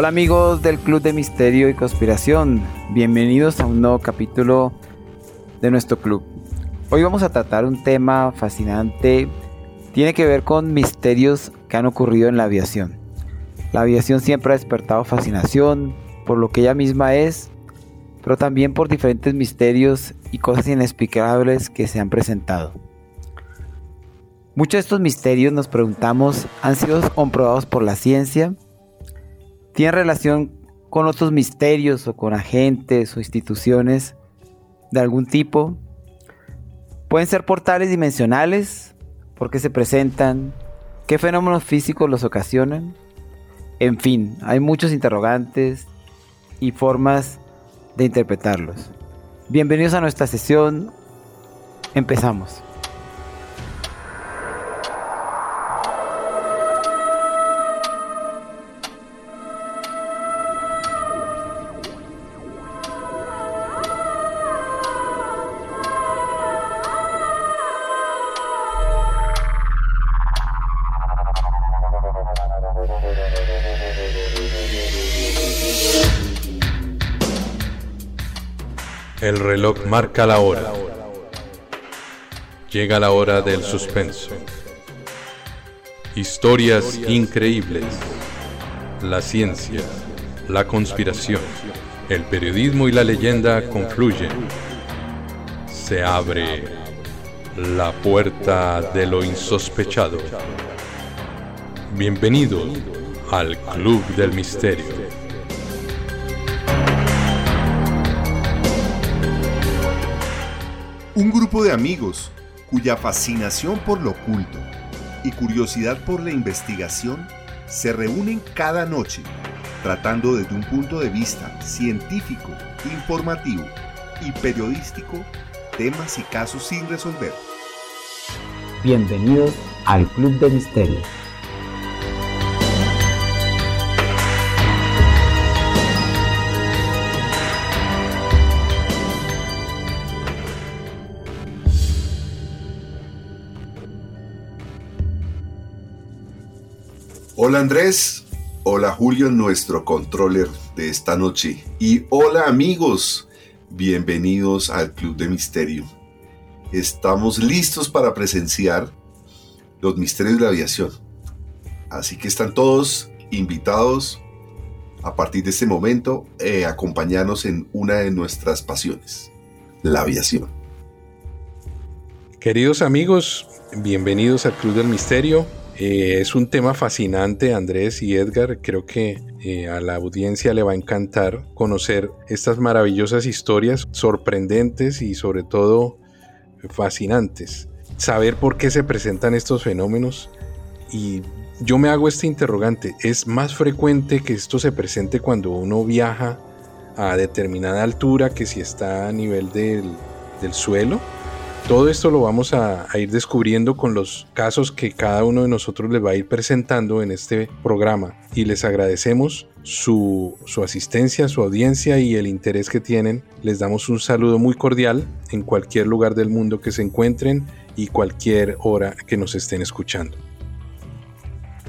Hola amigos del Club de Misterio y Conspiración, bienvenidos a un nuevo capítulo de nuestro club. Hoy vamos a tratar un tema fascinante, tiene que ver con misterios que han ocurrido en la aviación. La aviación siempre ha despertado fascinación por lo que ella misma es, pero también por diferentes misterios y cosas inexplicables que se han presentado. Muchos de estos misterios, nos preguntamos, han sido comprobados por la ciencia, tienen relación con otros misterios o con agentes o instituciones de algún tipo. Pueden ser portales dimensionales, por qué se presentan, qué fenómenos físicos los ocasionan. En fin, hay muchos interrogantes y formas de interpretarlos. Bienvenidos a nuestra sesión. Empezamos. El reloj marca la hora. Llega la hora del suspenso. Historias increíbles. La ciencia, la conspiración, el periodismo y la leyenda confluyen. Se abre la puerta de lo insospechado. Bienvenidos al Club del Misterio. De amigos cuya fascinación por lo oculto y curiosidad por la investigación se reúnen cada noche tratando desde un punto de vista científico, informativo y periodístico temas y casos sin resolver. Bienvenidos al Club de Misterio. Hola Andrés, hola Julio, nuestro controller de esta noche. Y hola amigos, bienvenidos al Club de Misterio. Estamos listos para presenciar los misterios de la aviación. Así que están todos invitados a partir de este momento a acompañarnos en una de nuestras pasiones, la aviación. Queridos amigos, bienvenidos al Club del Misterio. Eh, es un tema fascinante, Andrés y Edgar. Creo que eh, a la audiencia le va a encantar conocer estas maravillosas historias, sorprendentes y sobre todo fascinantes. Saber por qué se presentan estos fenómenos y yo me hago este interrogante. ¿Es más frecuente que esto se presente cuando uno viaja a determinada altura que si está a nivel del, del suelo? Todo esto lo vamos a, ir descubriendo con los casos que cada uno de nosotros les va a ir presentando en este programa y les agradecemos su, su, asistencia, su audiencia y el interés que tienen. Les damos un saludo muy cordial en cualquier lugar del mundo que se encuentren y cualquier hora que nos estén escuchando.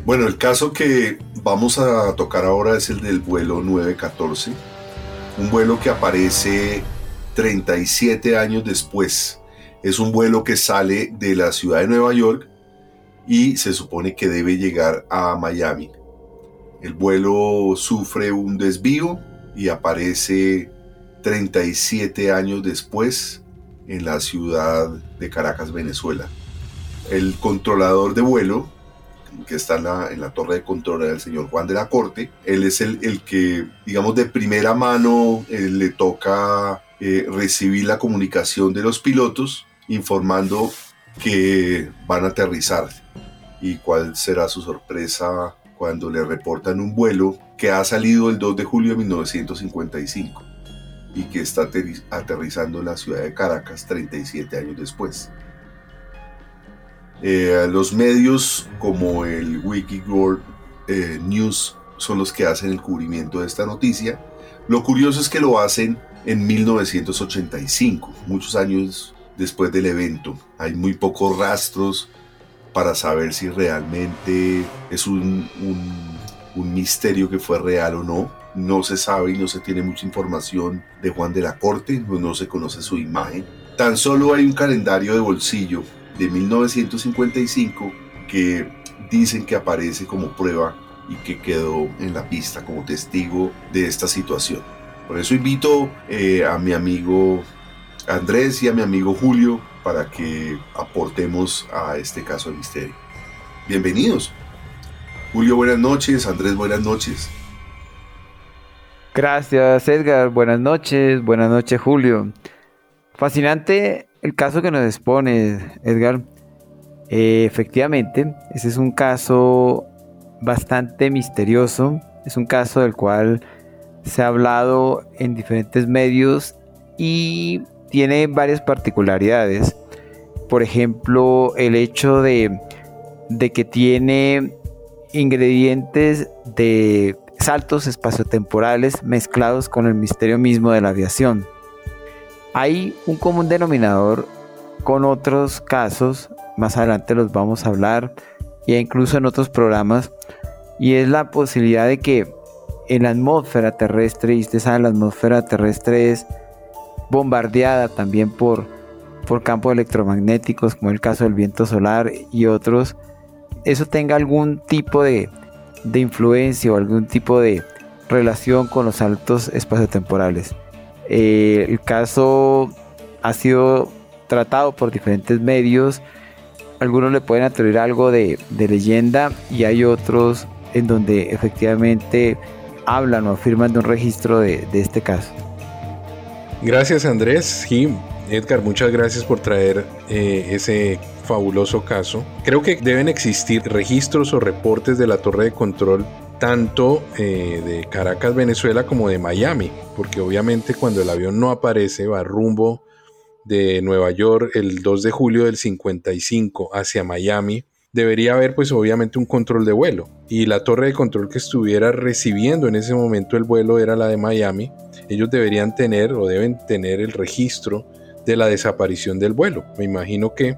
Bueno, el caso que vamos a tocar ahora es el del vuelo 914, un vuelo que aparece 37 años después es un vuelo que sale de la ciudad de Nueva York y se supone que debe llegar a Miami. El vuelo sufre un desvío y aparece 37 años después en la ciudad de Caracas, Venezuela. El controlador de vuelo, que está en la, torre de control, el señor Juan de la Corte, él es el, el que, digamos, de primera mano eh, le toca eh, recibir la comunicación de los pilotos informando que van a aterrizar y cuál será su sorpresa cuando le reportan un vuelo que ha salido el 2 de julio de 1955 y que está aterrizando en la ciudad de Caracas 37 años después. Eh, los medios como el Wikiworld eh, News son los que hacen el cubrimiento de esta noticia. Lo curioso es que lo hacen en 1985, muchos años después del evento. Hay muy pocos rastros para saber si realmente es un, un misterio que fue real o no. No se sabe y no se tiene mucha información de Juan de la Corte, no, se conoce su imagen. Tan solo hay un calendario de bolsillo de 1955 que dicen que aparece como prueba y que quedó en la pista como testigo de esta situación. Por eso invito eh, a mi amigo Andrés y a mi amigo Julio para que aportemos a este caso de misterio. Bienvenidos. Julio, buenas noches. Andrés, buenas noches. Gracias, Edgar. Buenas noches. Buenas noches, Julio. Fascinante el caso que nos expone, Edgar. Eh, efectivamente, ese es un caso bastante misterioso. Es un caso del cual se ha hablado en diferentes medios y tiene varias particularidades. Por ejemplo, el hecho de, de que tiene ingredientes de saltos espaciotemporales mezclados con el misterio mismo de la aviación. Hay un común denominador con otros casos, más adelante los vamos a hablar, e incluso en otros programas, y es la posibilidad de que en la atmósfera terrestre, y ustedes saben, la atmósfera terrestre es bombardeada también por, por campos electromagnéticos, como el caso del viento solar y otros, eso tenga algún tipo de, influencia o algún tipo de relación con los saltos espaciotemporales. Eh, el caso ha sido tratado por diferentes medios. Algunos le pueden atribuir algo de, leyenda y hay otros en donde efectivamente hablan o afirman de un registro de, de este caso. Gracias Andrés. Sí, Edgar, muchas gracias por traer eh, ese fabuloso caso. Creo que deben existir registros o reportes de la torre de control tanto eh, de Caracas, Venezuela, como de Miami, porque obviamente cuando el avión no aparece va rumbo de Nueva York el 2 de julio del 55 hacia Miami, debería haber pues obviamente un control de vuelo y la torre de control que estuviera recibiendo en ese momento el vuelo era la de Miami, ellos deberían tener o deben tener el registro de la desaparición del vuelo. Me imagino que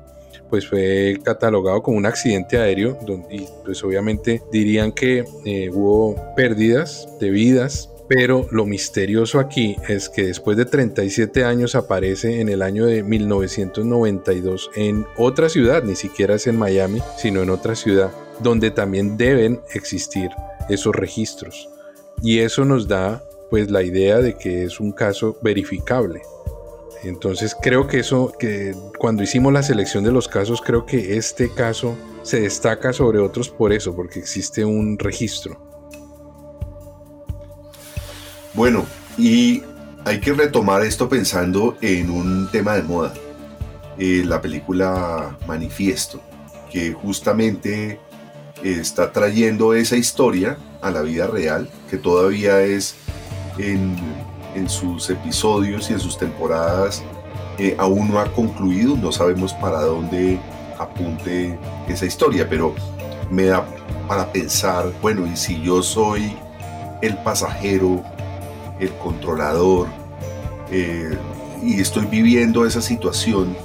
pues fue catalogado como un accidente aéreo donde, y pues obviamente dirían que eh, hubo pérdidas de vidas, pero lo misterioso aquí es que después de 37 años aparece en el año de 1992 en otra ciudad, ni siquiera es en Miami, sino en otra ciudad, donde también deben existir esos registros. Y eso nos da pues la idea de que es un caso verificable. Entonces creo que eso, que cuando hicimos la selección de los casos, creo que este caso se destaca sobre otros por eso, porque existe un registro. Bueno, y hay que retomar esto pensando en un tema de moda, eh, la película Manifiesto, que justamente está trayendo esa historia a la vida real, que todavía es en sus episodios y en sus temporadas eh, aún no ha concluido, no sabemos para dónde apunte esa historia, pero me da para pensar, bueno, y si yo soy el pasajero, el controlador, eh, y estoy viviendo esa situación,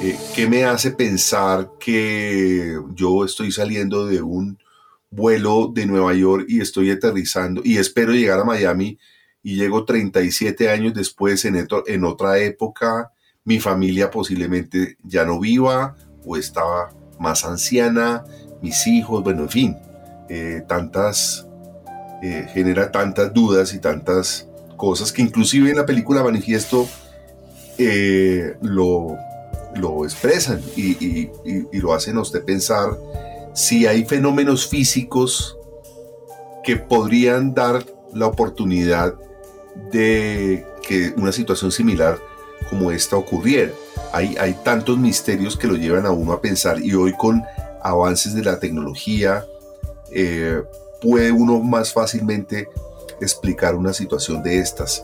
eh, ¿qué me hace pensar que yo estoy saliendo de un vuelo de Nueva York y estoy aterrizando y espero llegar a Miami y llego 37 años después en, en otra época, mi familia posiblemente ya no viva o estaba más anciana, mis hijos, bueno, en fin, eh, tantas, eh, genera tantas dudas y tantas cosas que inclusive en la película Manifiesto eh, lo, lo expresan y, y, lo hacen a usted pensar si hay fenómenos físicos que podrían dar la oportunidad de que una situación similar como esta ocurriera. Hay, hay tantos misterios que lo llevan a uno a pensar y hoy con avances de la tecnología eh, puede uno más fácilmente explicar una situación de estas.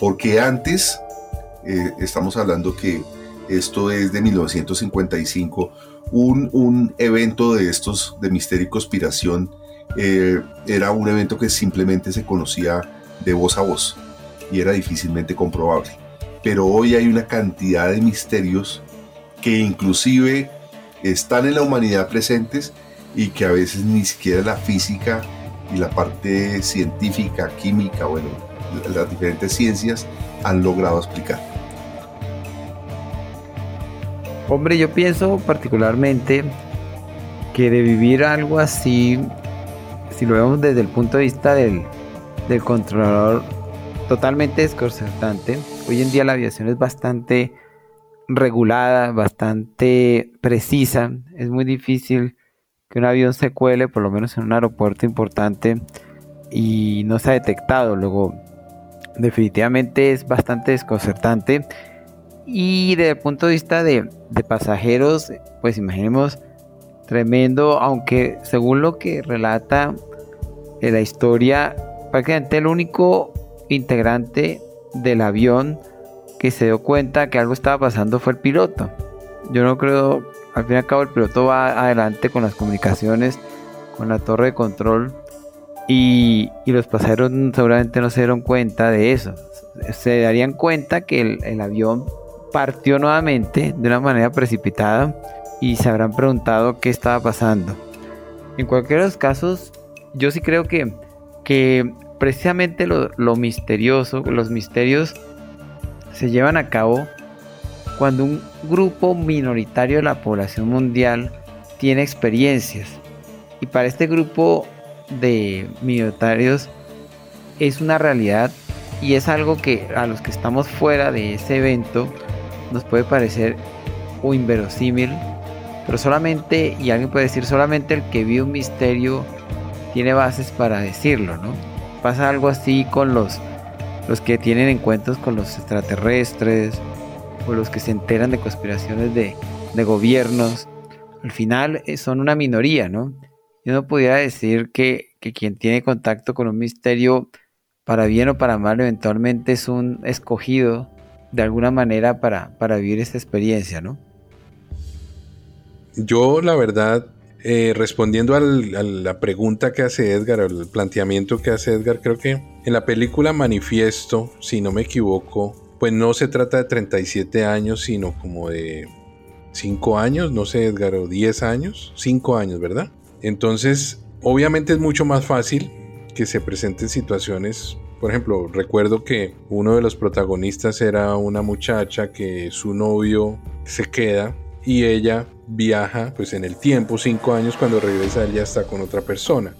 Porque antes, eh, estamos hablando que esto es de 1955, un, evento de estos de misterio y conspiración eh, era un evento que simplemente se conocía de voz a voz y era difícilmente comprobable. Pero hoy hay una cantidad de misterios que inclusive están en la humanidad presentes y que a veces ni siquiera la física y la parte científica, química, bueno, las diferentes ciencias han logrado explicar. Hombre, yo pienso particularmente que de vivir algo así, si lo vemos desde el punto de vista del, controlador, totalmente desconcertante. Hoy en día la aviación es bastante regulada, bastante precisa. Es muy difícil que un avión se cuele, por lo menos en un aeropuerto importante, y no se ha detectado. Luego, definitivamente es bastante desconcertante. Y desde el punto de vista de, pasajeros, pues imaginemos tremendo, aunque según lo que relata en la historia, prácticamente el único integrante del avión que se dio cuenta que algo estaba pasando fue el piloto. Yo no creo, al fin y al cabo el piloto va adelante con las comunicaciones, con la torre de control y, los pasajeros seguramente no se dieron cuenta de eso. Se darían cuenta que el, avión partió nuevamente de una manera precipitada y se habrán preguntado qué estaba pasando. En cualquiera de los casos, yo sí creo que, que precisamente lo, lo misterioso, los misterios se llevan a cabo cuando un grupo minoritario de la población mundial tiene experiencias. Y para este grupo de minoritarios es una realidad y es algo que a los que estamos fuera de ese evento nos puede parecer o inverosímil, pero solamente, y alguien puede decir, solamente el que vio un misterio tiene bases para decirlo, ¿no? Pasa algo así con los los que tienen encuentros con los extraterrestres o los que se enteran de conspiraciones de, gobiernos, al final eh, son una minoría, ¿no? Yo no pudiera decir que, quien tiene contacto con un misterio, para bien o para mal, eventualmente es un escogido de alguna manera para, para vivir esta experiencia, ¿no? Yo, la verdad, eh, respondiendo a la pregunta que hace Edgar, al planteamiento que hace Edgar, creo que en la película Manifiesto, si no me equivoco, pues no se trata de 37 años, sino como de 5 años, no sé Edgar, o 10 años, 5 años, ¿verdad? Entonces, obviamente es mucho más fácil que se presenten situaciones por ejemplo, recuerdo que uno de los protagonistas era una muchacha que su novio se queda y ella viaja pues en el tiempo, cinco años, cuando regresa él ya está con otra persona.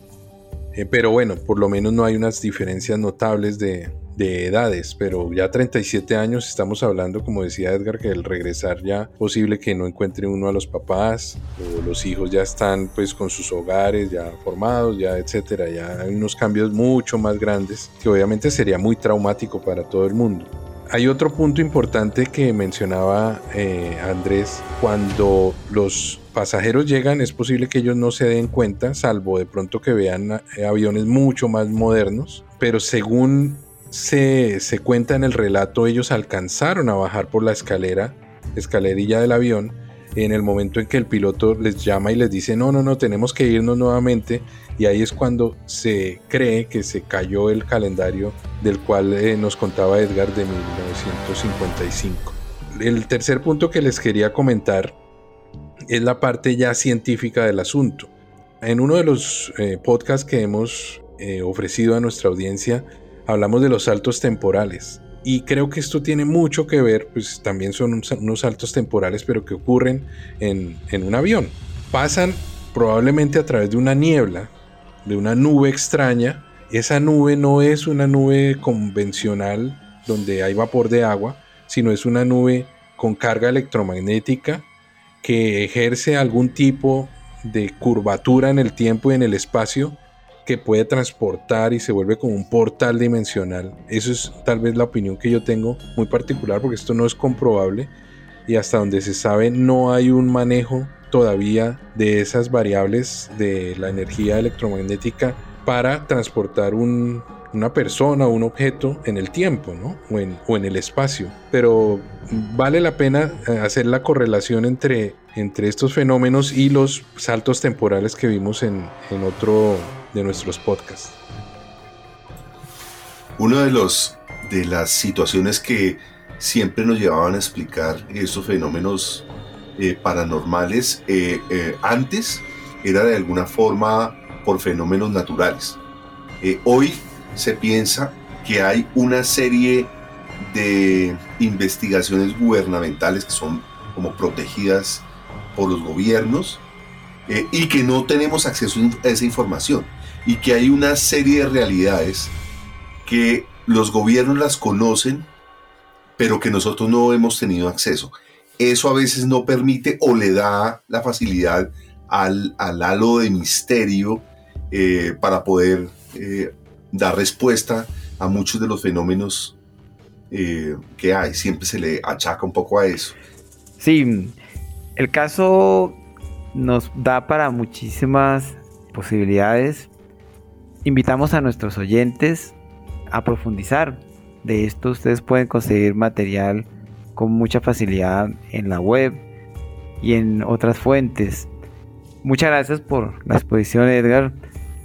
Eh, pero bueno, por lo menos no hay unas diferencias notables de, de, edades, pero ya 37 años estamos hablando, como decía Edgar, que el regresar ya posible que no encuentre uno a los papás, o los hijos ya están pues con sus hogares ya formados, ya etcétera, ya hay unos cambios mucho más grandes que obviamente sería muy traumático para todo el mundo hay otro punto importante que mencionaba eh, Andrés. Cuando los pasajeros llegan es posible que ellos no se den cuenta, salvo de pronto que vean eh, aviones mucho más modernos, pero según se, se cuenta en el relato, ellos alcanzaron a bajar por la escalera, escalerilla del avión, en el momento en que el piloto les llama y les dice, no, no, no, tenemos que irnos nuevamente. Y ahí es cuando se cree que se cayó el calendario del cual eh, nos contaba Edgar de 1955. El tercer punto que les quería comentar es la parte ya científica del asunto. En uno de los eh, podcasts que hemos eh, ofrecido a nuestra audiencia, hablamos de los saltos temporales. Y creo que esto tiene mucho que ver, pues también son unos saltos temporales, pero que ocurren en, en un avión. Pasan probablemente a través de una niebla, de una nube extraña. Esa nube no es una nube convencional donde hay vapor de agua, sino es una nube con carga electromagnética que ejerce algún tipo de curvatura en el tiempo y en el espacio que puede transportar y se vuelve como un portal dimensional. Eso es tal vez la opinión que yo tengo muy particular porque esto no es comprobable y hasta donde se sabe no hay un manejo todavía de esas variables de la energía electromagnética para transportar una persona un objeto en el tiempo ¿no? o, en, o en el espacio. Pero vale la pena eh, hacer la correlación entre, entre estos fenómenos y los saltos temporales que vimos en, en otro de nuestros podcasts. Una de, los, de las situaciones que siempre nos llevaban a explicar esos fenómenos eh, paranormales eh, eh, antes era de alguna forma por fenómenos naturales. Hoy se piensa que hay una serie de investigaciones gubernamentales que son como protegidas por los gobiernos y que no tenemos acceso a esa información y que hay una serie de realidades que los gobiernos las conocen pero que nosotros no hemos tenido acceso. Eso a veces no permite o le da la facilidad al, halo de misterio eh, para poder eh, dar respuesta a muchos de los fenómenos eh, que hay. Siempre se le achaca un poco a eso. Sí, el caso nos da para muchísimas posibilidades. Invitamos a nuestros oyentes a profundizar. De esto ustedes pueden conseguir material con mucha facilidad en la web y en otras fuentes. Muchas gracias por la exposición Edgar.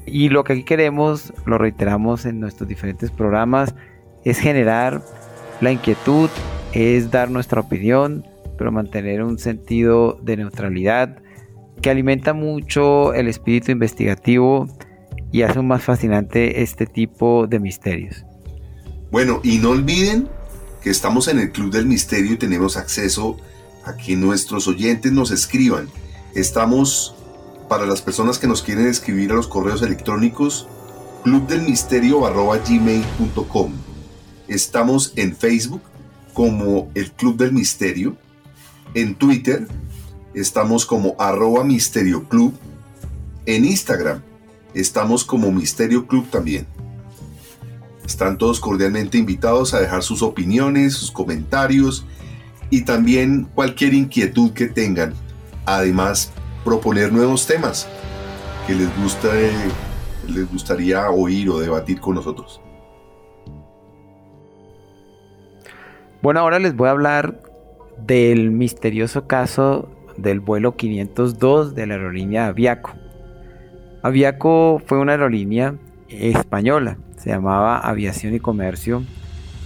Y lo que aquí queremos, lo reiteramos en nuestros diferentes programas, es generar la inquietud, es dar nuestra opinión, pero mantener un sentido de neutralidad que alimenta mucho el espíritu investigativo y hace más fascinante este tipo de misterios. Bueno, y no olviden que estamos en el Club del Misterio y tenemos acceso a que nuestros oyentes nos escriban. Estamos para las personas que nos quieren escribir a los correos electrónicos clubdelmisterio.gmail.com Estamos en Facebook como el Club del Misterio. En Twitter estamos como arroba Misterio Club. En Instagram estamos como Misterio Club también. Están todos cordialmente invitados a dejar sus opiniones, sus comentarios y también cualquier inquietud que tengan. Además, proponer nuevos temas que les, gusta, les gustaría oír o debatir con nosotros. Bueno, ahora les voy a hablar del misterioso caso del vuelo 502 de la aerolínea Aviaco. Aviaco fue una aerolínea española se llamaba Aviación y Comercio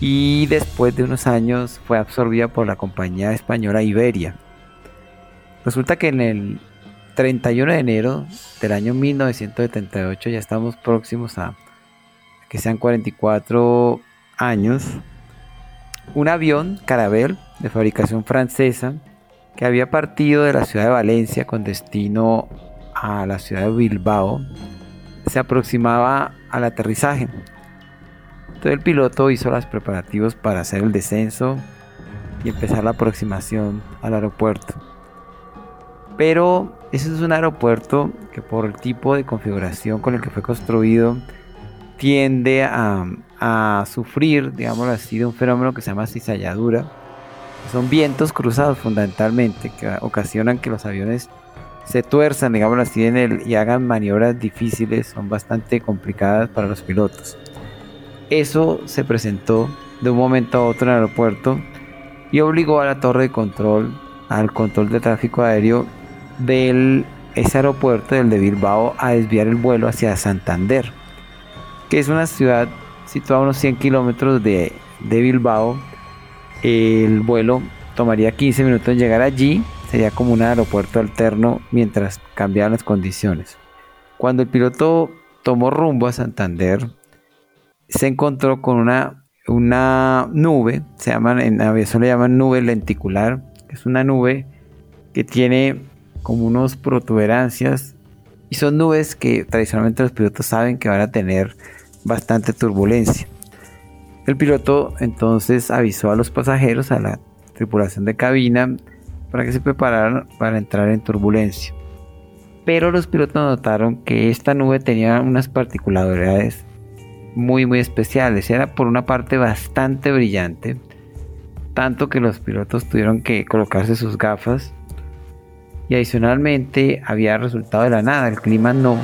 y después de unos años fue absorbida por la compañía española Iberia. Resulta que en el 31 de enero del año 1978, ya estamos próximos a que sean 44 años, un avión Carabel de fabricación francesa que había partido de la ciudad de Valencia con destino a la ciudad de Bilbao se aproximaba al aterrizaje. Entonces el piloto hizo los preparativos para hacer el descenso y empezar la aproximación al aeropuerto. Pero ese es un aeropuerto que por el tipo de configuración con el que fue construido tiende a, a sufrir, digamos así, de un fenómeno que se llama cizalladura. Son vientos cruzados fundamentalmente que ocasionan que los aviones se tuerzan, digamos así, en y hagan maniobras difíciles, son bastante complicadas para los pilotos. Eso se presentó de un momento a otro en el aeropuerto y obligó a la torre de control, al control de tráfico aéreo del ese aeropuerto, del de Bilbao, a desviar el vuelo hacia Santander, que es una ciudad situada a unos 100 kilómetros de, de Bilbao. El vuelo tomaría 15 minutos en llegar allí sería como un aeropuerto alterno mientras cambiaban las condiciones. Cuando el piloto tomó rumbo a Santander, se encontró con una, una nube, se llaman, en aviación le llaman nube lenticular, es una nube que tiene como unos protuberancias y son nubes que tradicionalmente los pilotos saben que van a tener bastante turbulencia. El piloto entonces avisó a los pasajeros, a la tripulación de cabina, para que se prepararan para entrar en turbulencia. Pero los pilotos notaron que esta nube tenía unas particularidades muy muy especiales. Era por una parte bastante brillante, tanto que los pilotos tuvieron que colocarse sus gafas y adicionalmente había resultado de la nada, el clima no,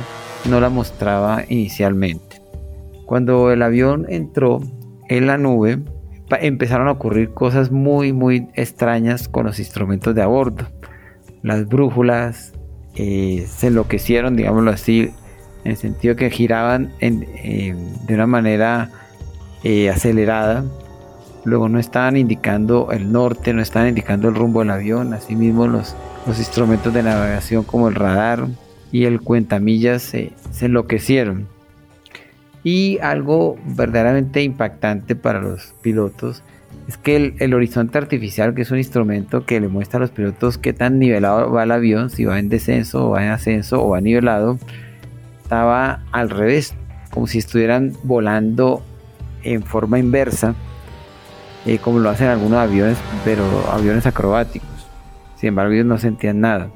no la mostraba inicialmente. Cuando el avión entró en la nube, empezaron a ocurrir cosas muy, muy extrañas con los instrumentos de a bordo. Las brújulas eh, se enloquecieron, digámoslo así, en el sentido que giraban de una manera eh, acelerada. Luego no estaban indicando el norte, no estaban indicando el rumbo del avión. Asimismo, los, los instrumentos de navegación como el radar y el cuentamillas se enloquecieron. Y algo verdaderamente impactante para los pilotos es que el, horizonte artificial, que es un instrumento que le muestra a los pilotos qué tan nivelado va el avión, si va en descenso o va en ascenso o va nivelado, estaba al revés, como si estuvieran volando en forma inversa, eh, como lo hacen algunos aviones, pero aviones acrobáticos. Sin embargo, ellos no sentían nada.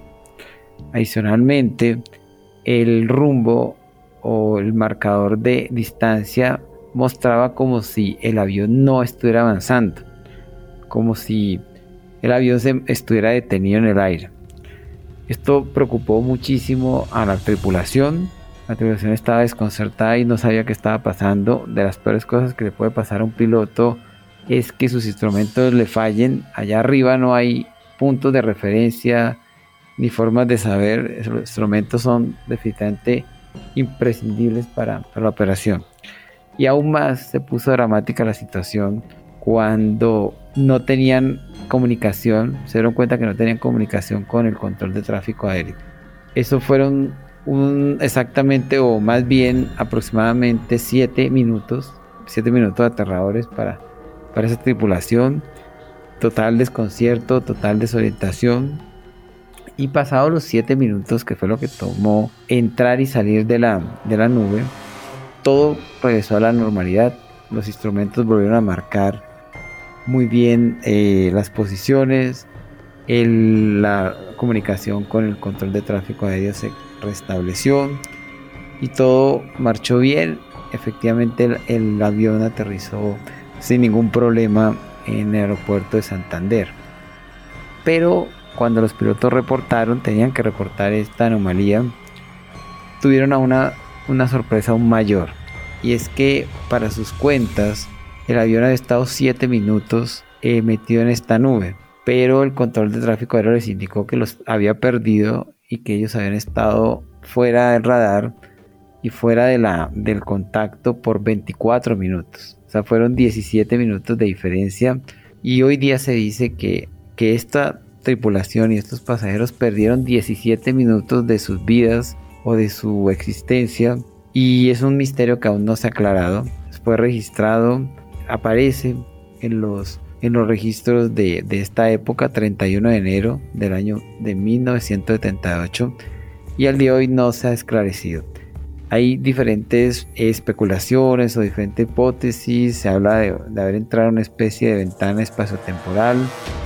Adicionalmente, el rumbo o el marcador de distancia mostraba como si el avión no estuviera avanzando, como si el avión se estuviera detenido en el aire. Esto preocupó muchísimo a la tripulación. La tripulación estaba desconcertada y no sabía qué estaba pasando. De las peores cosas que le puede pasar a un piloto es que sus instrumentos le fallen. Allá arriba no hay puntos de referencia ni formas de saber. Los instrumentos son definitivamente imprescindibles para, la operación. Y aún más se puso dramática la situación cuando no tenían comunicación, se dieron cuenta que no tenían comunicación con el control de tráfico aéreo. Eso fueron exactamente o más bien aproximadamente 7 minutos, 7 minutos aterradores para, para esa tripulación. Total desconcierto, total desorientación. Y pasados los 7 minutos, que fue lo que tomó entrar y salir de la, de la nube, todo regresó a la normalidad. Los instrumentos volvieron a marcar muy bien eh, las posiciones. la comunicación con el control de tráfico aéreo se restableció y todo marchó bien. Efectivamente el, el avión aterrizó sin ningún problema en el aeropuerto de Santander. Pero cuando los pilotos reportaron, tenían que reportar esta anomalía, tuvieron a una una sorpresa aún mayor. Y es que para sus cuentas, el avión había estado 7 minutos eh, metido en esta nube. Pero el control de tráfico aéreo les indicó que los había perdido y que ellos habían estado fuera del radar y fuera de del contacto por 24 minutos. O sea, fueron 17 minutos de diferencia. Y hoy día se dice que, que esta tripulación y estos pasajeros perdieron 17 minutos de sus vidas o de su existencia y es un misterio que aún no se ha aclarado. Fue registrado, aparece en los, en los registros de, de esta época, 31 de enero del año de 1978 y al día de hoy no se ha esclarecido. Hay diferentes especulaciones o diferentes hipótesis, se habla de, de haber entrado en una especie de ventana espaciotemporal,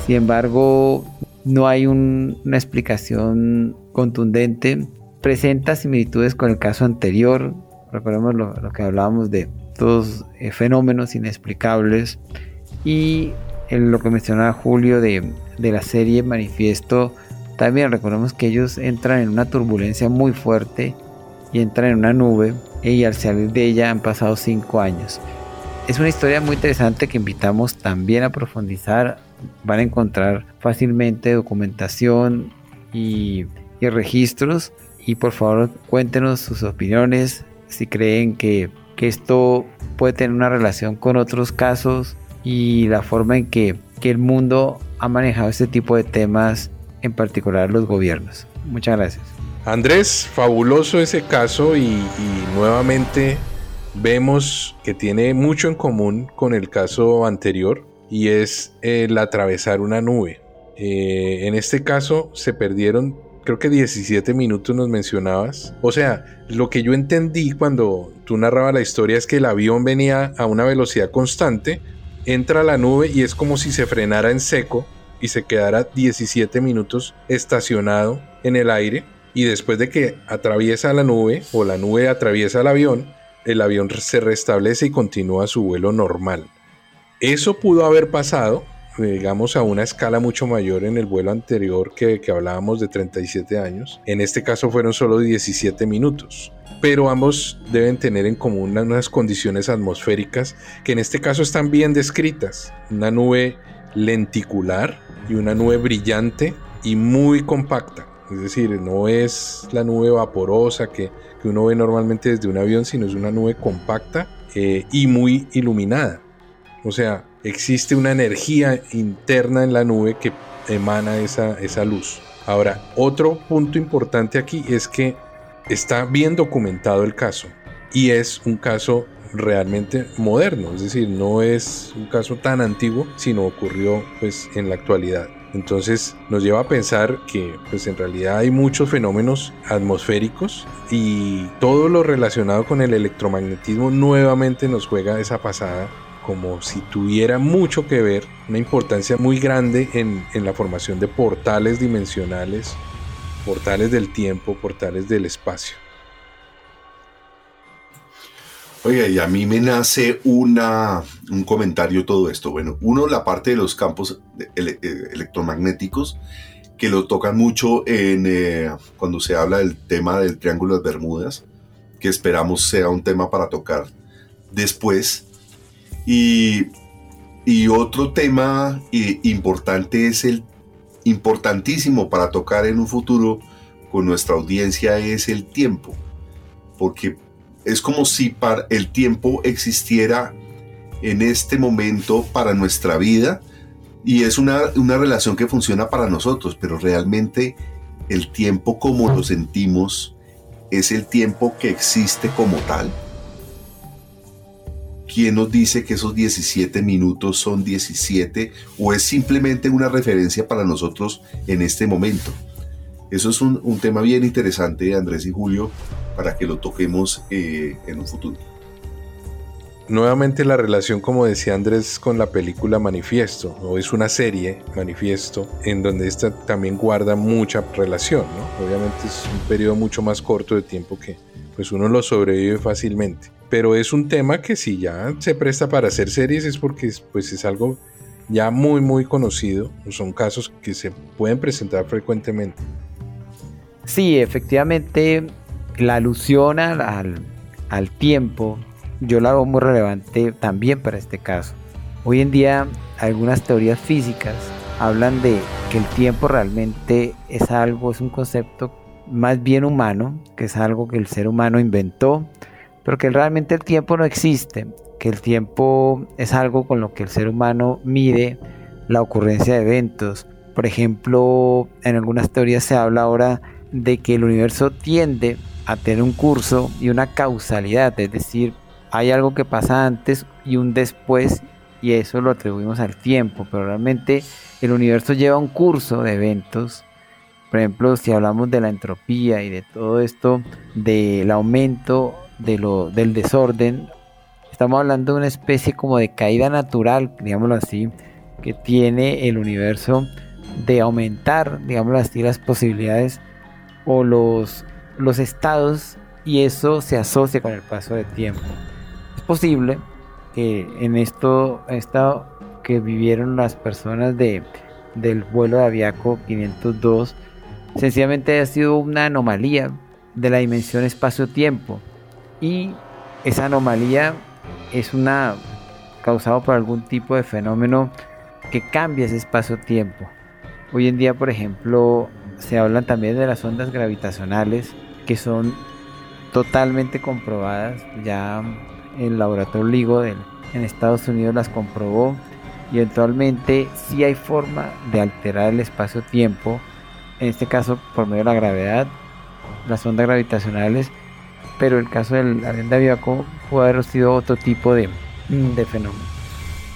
sin embargo no hay una explicación contundente presenta similitudes con el caso anterior. Recordemos lo, que hablábamos de todos eh, fenómenos inexplicables. Y en lo que mencionaba Julio de, de la serie Manifiesto, también recordemos que ellos entran en una turbulencia muy fuerte y entran en una nube y al salir de ella han pasado cinco años. Es una historia muy interesante que invitamos también a profundizar. Van a encontrar fácilmente documentación y, y registros y por favor cuéntenos sus opiniones, si creen que, esto puede tener una relación con otros casos y la forma en que, el mundo ha manejado este tipo de temas, en particular los gobiernos. Muchas gracias. Andrés, fabuloso ese caso y, nuevamente vemos que tiene mucho en común con el caso anterior y es el atravesar una nube. Eh, en este caso se perdieron creo que 17 minutos nos mencionabas. O sea, lo que yo entendí cuando tú narrabas la historia es que el avión venía a una velocidad constante, entra a la nube y es como si se frenara en seco y se quedara 17 minutos estacionado en el aire y después de que atraviesa la nube o la nube atraviesa el avión, el avión se restablece y continúa su vuelo normal. Eso pudo haber pasado digamos, a una escala mucho mayor en el vuelo anterior que, hablábamos de 37 años. En este caso fueron solo 17 minutos pero ambos deben tener en común unas condiciones atmosféricas que en este caso están bien descritas. Una nube lenticular y una nube brillante y muy compacta. Es decir, no es la nube vaporosa que, uno ve normalmente desde un avión, sino es una nube compacta eh, y muy iluminada. O sea, existe una energía interna en la nube que emana esa, esa luz. Ahora, otro punto importante aquí es que está bien documentado el caso. y es un caso realmente moderno, es decir, no es un caso tan antiguo, sino ocurrió pues en la actualidad. Entonces nos lleva a pensar que pues en realidad hay muchos fenómenos atmosféricos y todo lo relacionado con el electromagnetismo nuevamente nos juega esa pasada como si tuviera mucho que ver, una importancia muy grande en, en la formación de portales dimensionales, portales del tiempo, portales del espacio. Oiga, y a mí me nace una, un comentario todo esto. Bueno, uno, la parte de los campos eh, electromagnéticos, que lo tocan mucho en, eh, cuando se habla del tema del Triángulo de Bermudas, que esperamos sea un tema para tocar después. Y, otro tema importante es el importantísimo para tocar en un futuro con nuestra audiencia es el tiempo, porque es como si para el tiempo existiera en este momento para nuestra vida y es una, una relación que funciona para nosotros, pero realmente el tiempo como lo sentimos es el tiempo que existe como tal. ¿Quién nos dice que esos 17 minutos son 17 o es simplemente una referencia para nosotros en este momento? Eso es un, un tema bien interesante, Andrés y Julio, para que lo toquemos eh, en un futuro. Nuevamente la relación, como decía Andrés, con la película Manifiesto, o es una serie, Manifiesto, en donde esta también guarda mucha relación, ¿no? Obviamente es un periodo mucho más corto de tiempo que pues uno lo sobrevive fácilmente. Pero es un tema que si ya se presta para hacer series es porque pues es algo ya muy muy conocido, son casos que se pueden presentar frecuentemente. Sí, efectivamente la alusión al, tiempo yo la hago muy relevante también para este caso. Hoy en día algunas teorías físicas hablan de que el tiempo realmente es algo, es un concepto más bien humano, que es algo que el ser humano inventó, pero que realmente el tiempo no existe, que el tiempo es algo con lo que el ser humano mide la ocurrencia de eventos. Por ejemplo, en algunas teorías se habla ahora de que el universo tiende a tener un curso y una causalidad, es decir, hay algo que pasa antes y un después y eso lo atribuimos al tiempo, pero realmente el universo lleva un curso de eventos. Por ejemplo, si hablamos de la entropía y de todo esto, del aumento de lo, del desorden, estamos hablando de una especie como de caída natural, digámoslo así, que tiene el universo de aumentar, digámoslo así, las posibilidades o los los estados y eso se asocia con el paso de tiempo. Es posible que en esto, esto que vivieron las personas de, del vuelo de Aviaco 502 sencillamente haya sido una anomalía de la dimensión espacio-tiempo y esa anomalía es una causada por algún tipo de fenómeno que cambia ese espacio-tiempo. Hoy en día, por ejemplo, se hablan también de las ondas gravitacionales que son totalmente comprobadas. Ya el laboratorio LIGO en Estados Unidos las comprobó y eventualmente sí hay forma de alterar el espacio-tiempo, en este caso por medio de la gravedad, las ondas gravitacionales, pero el caso del avión de Aviaco pudo haber sido otro tipo de, de fenómeno.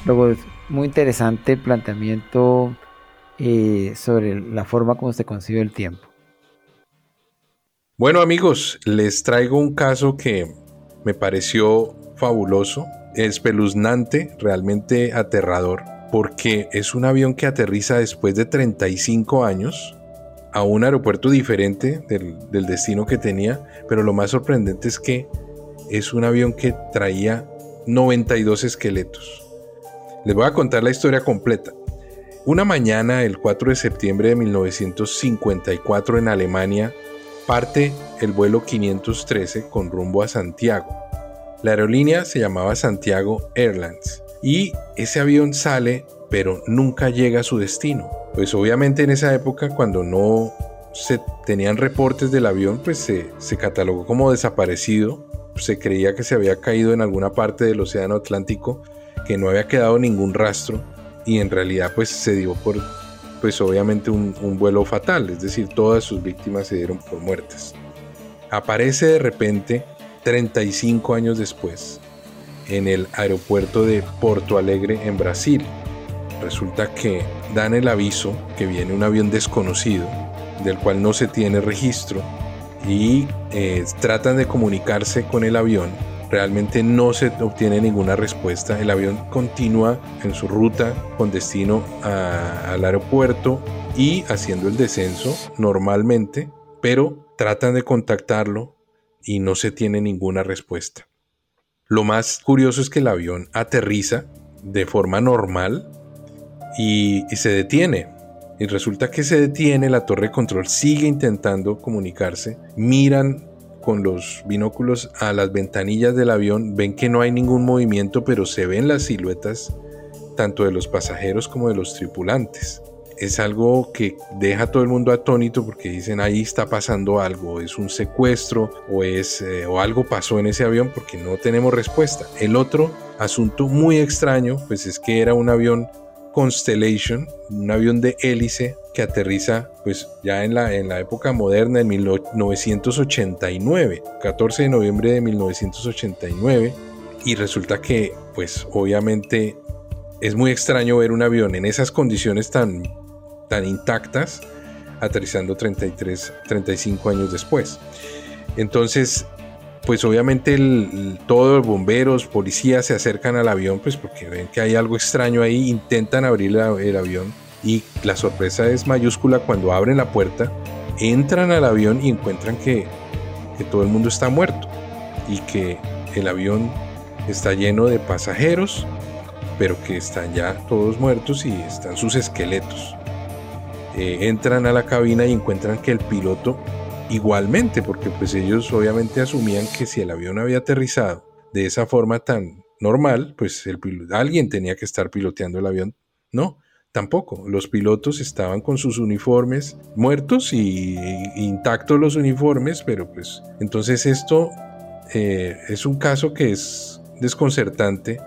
Luego es muy interesante el planteamiento eh, sobre la forma como se concibe el tiempo. Bueno amigos, les traigo un caso que me pareció fabuloso, espeluznante, realmente aterrador, porque es un avión que aterriza después de 35 años a un aeropuerto diferente del, destino que tenía, pero lo más sorprendente es que es un avión que traía 92 esqueletos. Les voy a contar la historia completa. Una mañana, el 4 de septiembre de 1954 en Alemania, parte el vuelo 513 con rumbo a Santiago. La aerolínea se llamaba Santiago Airlines y ese avión sale pero nunca llega a su destino. Pues obviamente en esa época cuando no se tenían reportes del avión pues se, catalogó como desaparecido. Se creía que se había caído en alguna parte del Océano Atlántico, que no había quedado ningún rastro y en realidad pues se dio por pues obviamente un, vuelo fatal, es decir, todas sus víctimas se dieron por muertes. Aparece de repente 35 años después en el aeropuerto de Porto Alegre en Brasil. Resulta que dan el aviso que viene un avión desconocido del cual no se tiene registro y eh, tratan de comunicarse con el avión. Realmente no se obtiene ninguna respuesta. El avión continúa en su ruta con destino al aeropuerto y haciendo el descenso normalmente, pero tratan de contactarlo y no se tiene ninguna respuesta. Lo más curioso es que el avión aterriza de forma normal y, se detiene. Y resulta que se detiene, la torre de control sigue intentando comunicarse, miran con los binóculos a las ventanillas del avión, ven que no hay ningún movimiento, pero se ven las siluetas tanto de los pasajeros como de los tripulantes es algo que deja a todo el mundo atónito porque dicen ahí está pasando algo, es un secuestro o, es, eh, o algo pasó en ese avión porque no tenemos respuesta. El otro asunto muy extraño pues es que era un avión Constellation, un avión de hélice que aterriza pues ya en la, en la época moderna en 1989, 14 de noviembre de 1989 y resulta que pues obviamente es muy extraño ver un avión en esas condiciones tan tan intactas, aterrizando 33, 35 años después. Entonces, pues obviamente todos los bomberos, policías se acercan al avión, pues porque ven que hay algo extraño ahí, intentan abrir el avión y la sorpresa es mayúscula cuando abren la puerta, entran al avión y encuentran que, todo el mundo está muerto y que el avión está lleno de pasajeros, pero que están ya todos muertos y están sus esqueletos. Eh, entran a la cabina y encuentran que el piloto igualmente, porque pues ellos obviamente asumían que si el avión había aterrizado de esa forma tan normal, pues el alguien tenía que estar piloteando el avión. No, tampoco. Los pilotos estaban con sus uniformes muertos y, intactos los uniformes, pero pues entonces esto eh, es un caso que es desconcertante.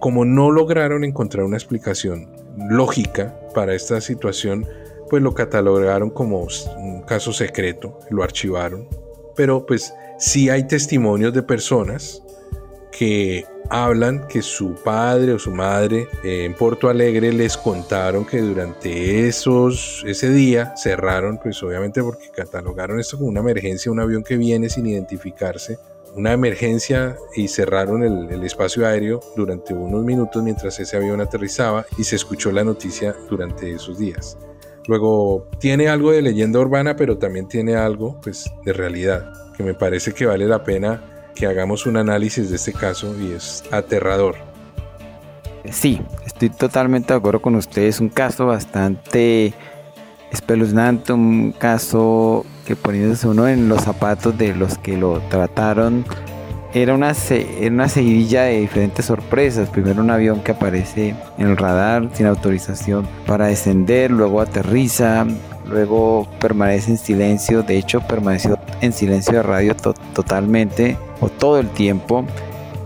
Como no lograron encontrar una explicación lógica para esta situación, pues lo catalogaron como un caso secreto, lo archivaron. Pero pues sí hay testimonios de personas que hablan que su padre o su madre eh, en Porto Alegre les contaron que durante esos ese día cerraron pues obviamente porque catalogaron esto como una emergencia un avión que viene sin identificarse una emergencia y cerraron el, el, espacio aéreo durante unos minutos mientras ese avión aterrizaba y se escuchó la noticia durante esos días. Luego tiene algo de leyenda urbana, pero también tiene algo pues, de realidad, que me parece que vale la pena que hagamos un análisis de este caso y es aterrador. Sí, estoy totalmente de acuerdo con ustedes. Es un caso bastante espeluznante, un caso que poniéndose uno en los zapatos de los que lo trataron era una, una seguidilla de diferentes sorpresas. Primero un avión que aparece en el radar sin autorización para descender, luego aterriza, luego permanece en silencio. De hecho, permaneció en silencio de radio totalmente o todo el tiempo.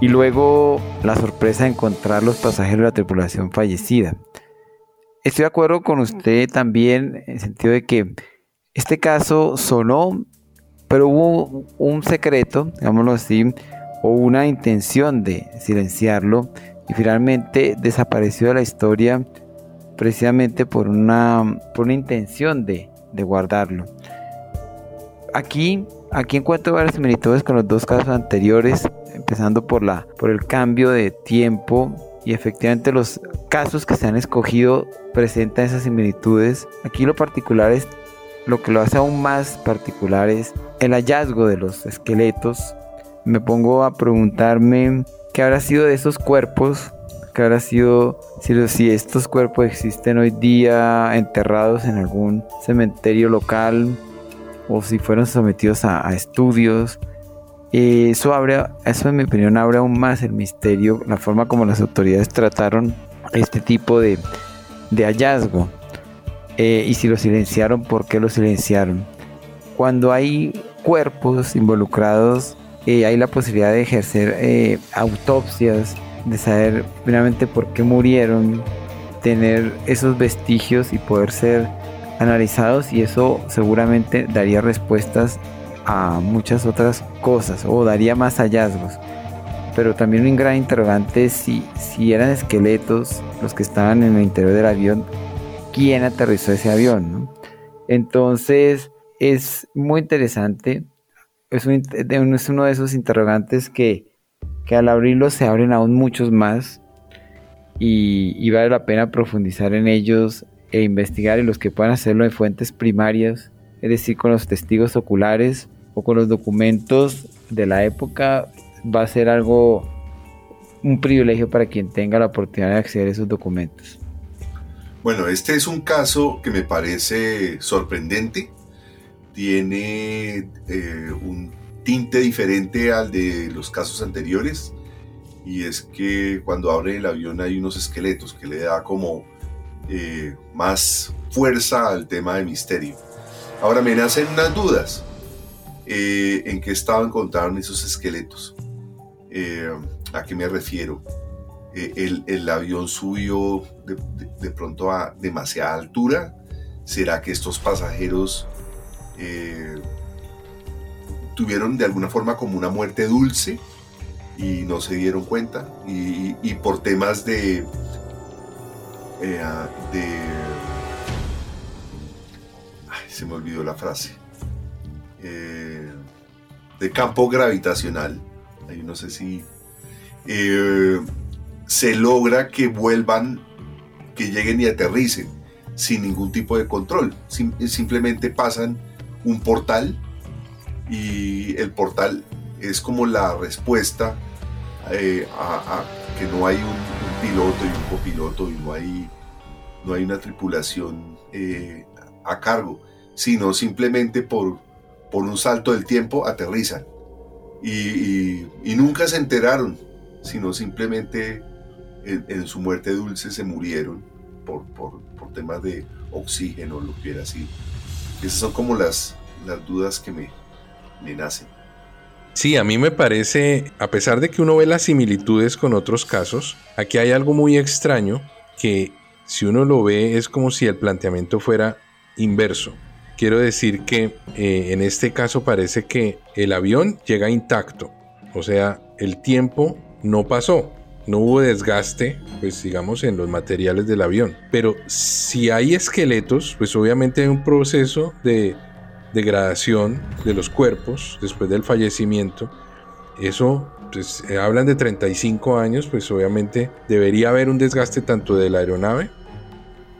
Y luego la sorpresa de encontrar los pasajeros de la tripulación fallecida. Estoy de acuerdo con usted también en el sentido de que este caso sonó pero hubo un secreto, digámoslo así, o una intención de silenciarlo y finalmente desapareció de la historia precisamente por una, por una intención de, guardarlo. Aquí, aquí encuentro varias similitudes con los dos casos anteriores, empezando por, la, por el cambio de tiempo y efectivamente los casos que se han escogido presentan esas similitudes. Aquí lo particular es lo que lo hace aún más particular es el hallazgo de los esqueletos. Me pongo a preguntarme qué habrá sido de esos cuerpos, qué habrá sido si, estos cuerpos existen hoy día enterrados en algún cementerio local o si fueron sometidos a, estudios. eso abre, eso en mi opinión abre aún más el misterio, la forma como las autoridades trataron este tipo de, de hallazgo. Eh, y si lo silenciaron, ¿por qué lo silenciaron? Cuando hay cuerpos involucrados, eh, hay la posibilidad de ejercer eh, autopsias, de saber finalmente por qué murieron, tener esos vestigios y poder ser analizados y eso seguramente daría respuestas a muchas otras cosas o daría más hallazgos. Pero también un gran interrogante es si, si eran esqueletos los que estaban en el interior del avión, ¿quién aterrizó ese avión? Entonces es muy interesante, es, es uno de esos interrogantes que, que al abrirlo se abren aún muchos más y, vale la pena profundizar en ellos e investigar y los que puedan hacerlo en fuentes primarias, es decir, con los testigos oculares o con los documentos de la época, va a ser algo, un privilegio para quien tenga la oportunidad de acceder a esos documentos. Bueno, este es un caso que me parece sorprendente, tiene eh, un tinte diferente al de los casos anteriores y es que cuando abre el avión hay unos esqueletos que le da como eh, más fuerza al tema de misterio. Ahora me nacen unas dudas. Eh, ¿En qué estado encontraron esos esqueletos? ¿A qué me refiero? El, el, avión subió de, de, pronto a demasiada altura. ¿Será que estos pasajeros tuvieron de alguna forma como una muerte dulce? y no se dieron cuenta. Y, por temas de, eh, de se me olvidó la frase. Eh, de campo gravitacional. Ahí no sé si eh, se logra que vuelvan que lleguen y aterricen sin ningún tipo de control. Simplemente pasan un portal y el portal es como la respuesta eh, a, que no hay un, piloto y un copiloto y no hay, no hay una tripulación eh, a cargo, sino simplemente por, por un salto del tiempo aterrizan. Y, nunca se enteraron, sino simplemente en, su muerte dulce se murieron por, por, por temas de oxígeno, lo que era así. Esas son como las, las dudas que me, me nacen. Sí, a mí me parece, a pesar de que uno ve las similitudes con otros casos, aquí hay algo muy extraño que si uno lo ve es como si el planteamiento fuera inverso. Quiero decir que eh, en este caso parece que el avión llega intacto, o sea, el tiempo no pasó, no hubo desgaste, pues digamos, en los materiales del avión. Pero si hay esqueletos, pues obviamente hay un proceso de degradación de los cuerpos después del fallecimiento. Eso, pues eh, hablan de 35 años, pues obviamente debería haber un desgaste tanto de la aeronave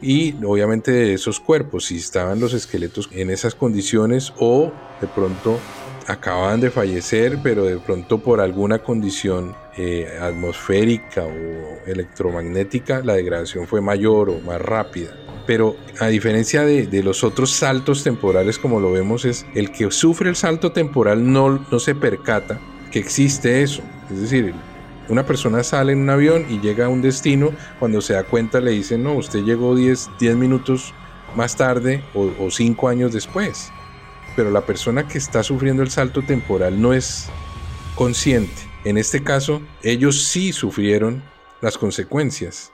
y obviamente de esos cuerpos, si estaban los esqueletos en esas condiciones o de pronto acababan de fallecer, pero de pronto por alguna condición eh, atmosférica o electromagnética, la degradación fue mayor o más rápida. Pero a diferencia de, los otros saltos temporales como lo vemos, es el que sufre el salto temporal no, no se percata que existe eso. Es decir, una persona sale en un avión y llega a un destino, cuando se da cuenta le dicen, no, usted llegó 10, 10 minutos más tarde o, o 5 años después. Pero la persona que está sufriendo el salto temporal no es consciente. En este caso, ellos sí sufrieron las consecuencias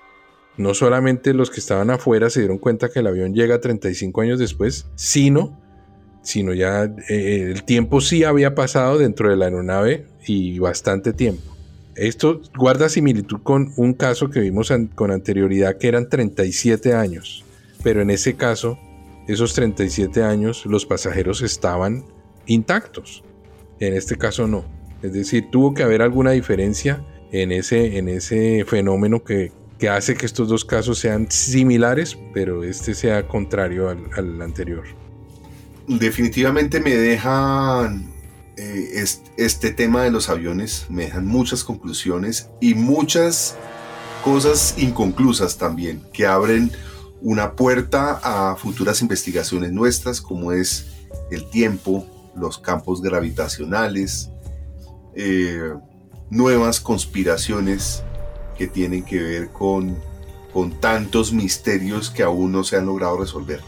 no solamente los que estaban afuera se dieron cuenta que el avión llega 35 años después, sino, sino ya eh, el tiempo sí había pasado dentro de la aeronave y bastante tiempo. Esto guarda similitud con un caso que vimos con anterioridad que eran 37 años, pero en ese caso, esos 37 años los pasajeros estaban intactos. En este caso no. Es decir, tuvo que haber alguna diferencia en ese, en ese fenómeno que, que hace que estos dos casos sean similares, pero este sea contrario al, anterior. Definitivamente me dejan eh, este, tema de los aviones, me dejan muchas conclusiones y muchas cosas inconclusas también, que abren una puerta a futuras investigaciones nuestras, como es el tiempo, los campos gravitacionales, eh, nuevas conspiraciones que tienen que ver con, con tantos misterios que aún no se han logrado resolver.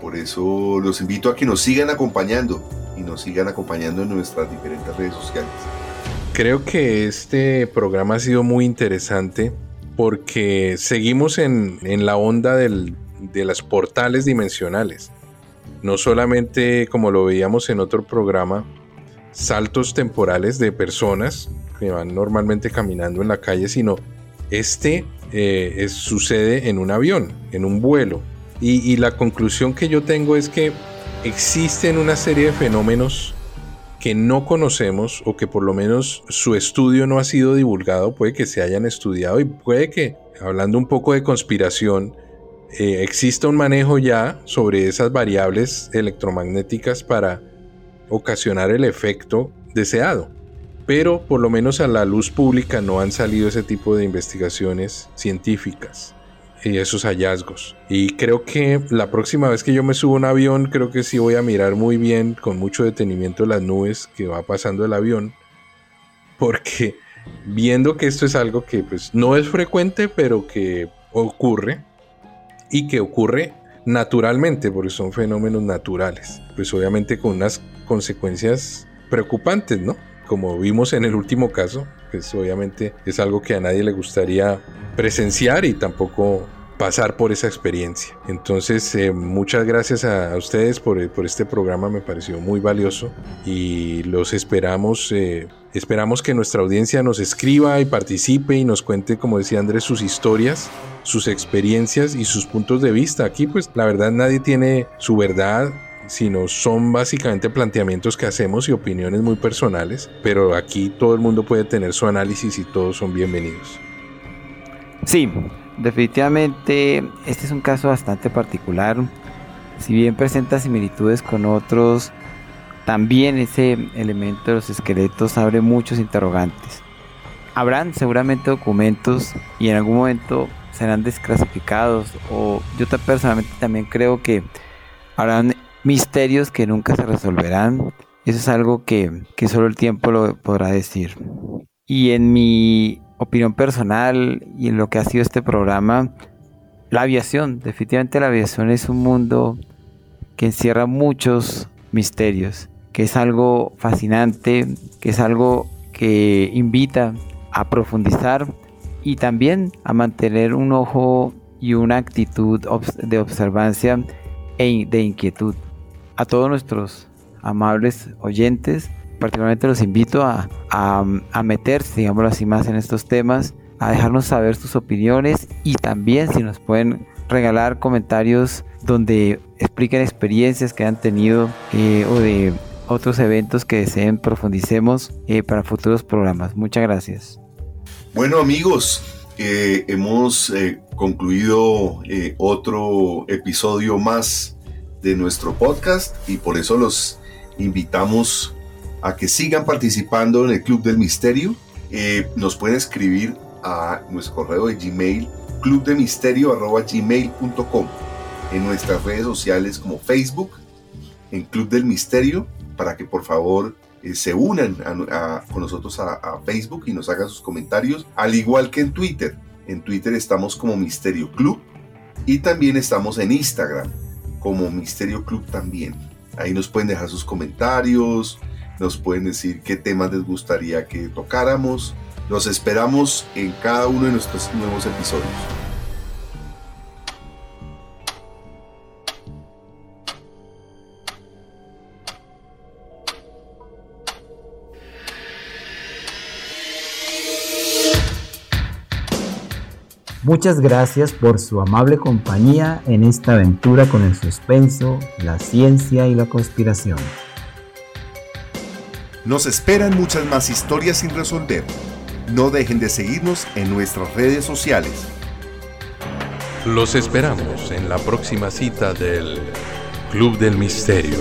Por eso los invito a que nos sigan acompañando y nos sigan acompañando en nuestras diferentes redes sociales. Creo que este programa ha sido muy interesante porque seguimos en, en la onda del, de las portales dimensionales. no solamente como lo veíamos en otro programa, saltos temporales de personas que van normalmente caminando en la calle, sino este eh, sucede en un avión, en un vuelo. Y, la conclusión que yo tengo es que existen una serie de fenómenos que no conocemos o que por lo menos su estudio no ha sido divulgado, puede que se hayan estudiado y puede que, hablando un poco de conspiración, eh, exista un manejo ya sobre esas variables electromagnéticas para ocasionar el efecto deseado. Pero por lo menos a la luz pública no han salido ese tipo de investigaciones científicas esos hallazgos. Y creo que la próxima vez que yo me subo a un avión, creo que sí voy a mirar muy bien, con mucho detenimiento, las nubes que va pasando el avión. Porque viendo que esto es algo que pues no es frecuente, pero que ocurre y que ocurre naturalmente, porque son fenómenos naturales. Pues obviamente con unas consecuencias preocupantes, ¿no? Como vimos en el último caso, pues obviamente es algo que a nadie le gustaría presenciar y tampoco pasar por esa experiencia. Entonces, eh, muchas gracias a, ustedes por, por, este programa, me pareció muy valioso y los esperamos. Eh, esperamos que nuestra audiencia nos escriba y participe y nos cuente, como decía Andrés, sus historias, sus experiencias y sus puntos de vista. Aquí, pues, la verdad, nadie tiene su verdad sino son básicamente planteamientos que hacemos y opiniones muy personales, pero aquí todo el mundo puede tener su análisis y todos son bienvenidos. Sí, definitivamente este es un caso bastante particular. Si bien presenta similitudes con otros, también ese elemento de los esqueletos abre muchos interrogantes. Habrán seguramente documentos y en algún momento serán desclasificados o yo personalmente también creo que habrán misterios que nunca se resolverán. Eso es algo que, que solo el tiempo lo podrá decir. Y en mi opinión personal y en lo que ha sido este programa, la aviación, definitivamente la aviación es un mundo que encierra muchos misterios, que es algo fascinante, que es algo que invita a profundizar y también a mantener un ojo y una actitud de observancia e de inquietud a todos nuestros amables oyentes. Particularmente los invito a, a, meterse, digámoslo así, más en estos temas, a dejarnos saber sus opiniones y también si nos pueden regalar comentarios donde expliquen experiencias que han tenido eh, o de otros eventos que deseen profundicemos eh, para futuros programas. Muchas gracias. Bueno amigos, eh, hemos concluido otro episodio más de nuestro podcast y por eso los invitamos a que sigan participando en el Club del Misterio. Eh, nos pueden escribir a nuestro correo de Gmail, clubdemisterio.gmail.com, en nuestras redes sociales como Facebook, en Club del Misterio, para que por favor eh, se unan con nosotros a, a, Facebook y nos hagan sus comentarios, al igual que en Twitter. En Twitter estamos como Misterio Club y también estamos en Instagram como Misterio Club también. Ahí nos pueden dejar sus comentarios, nos pueden decir qué temas les gustaría que tocáramos. Los esperamos en cada uno de nuestros nuevos episodios. Muchas gracias por su amable compañía en esta aventura con el suspenso, la ciencia y la conspiración. Nos esperan muchas más historias sin resolver. No dejen de seguirnos en nuestras redes sociales. Los esperamos en la próxima cita del Club del Misterio.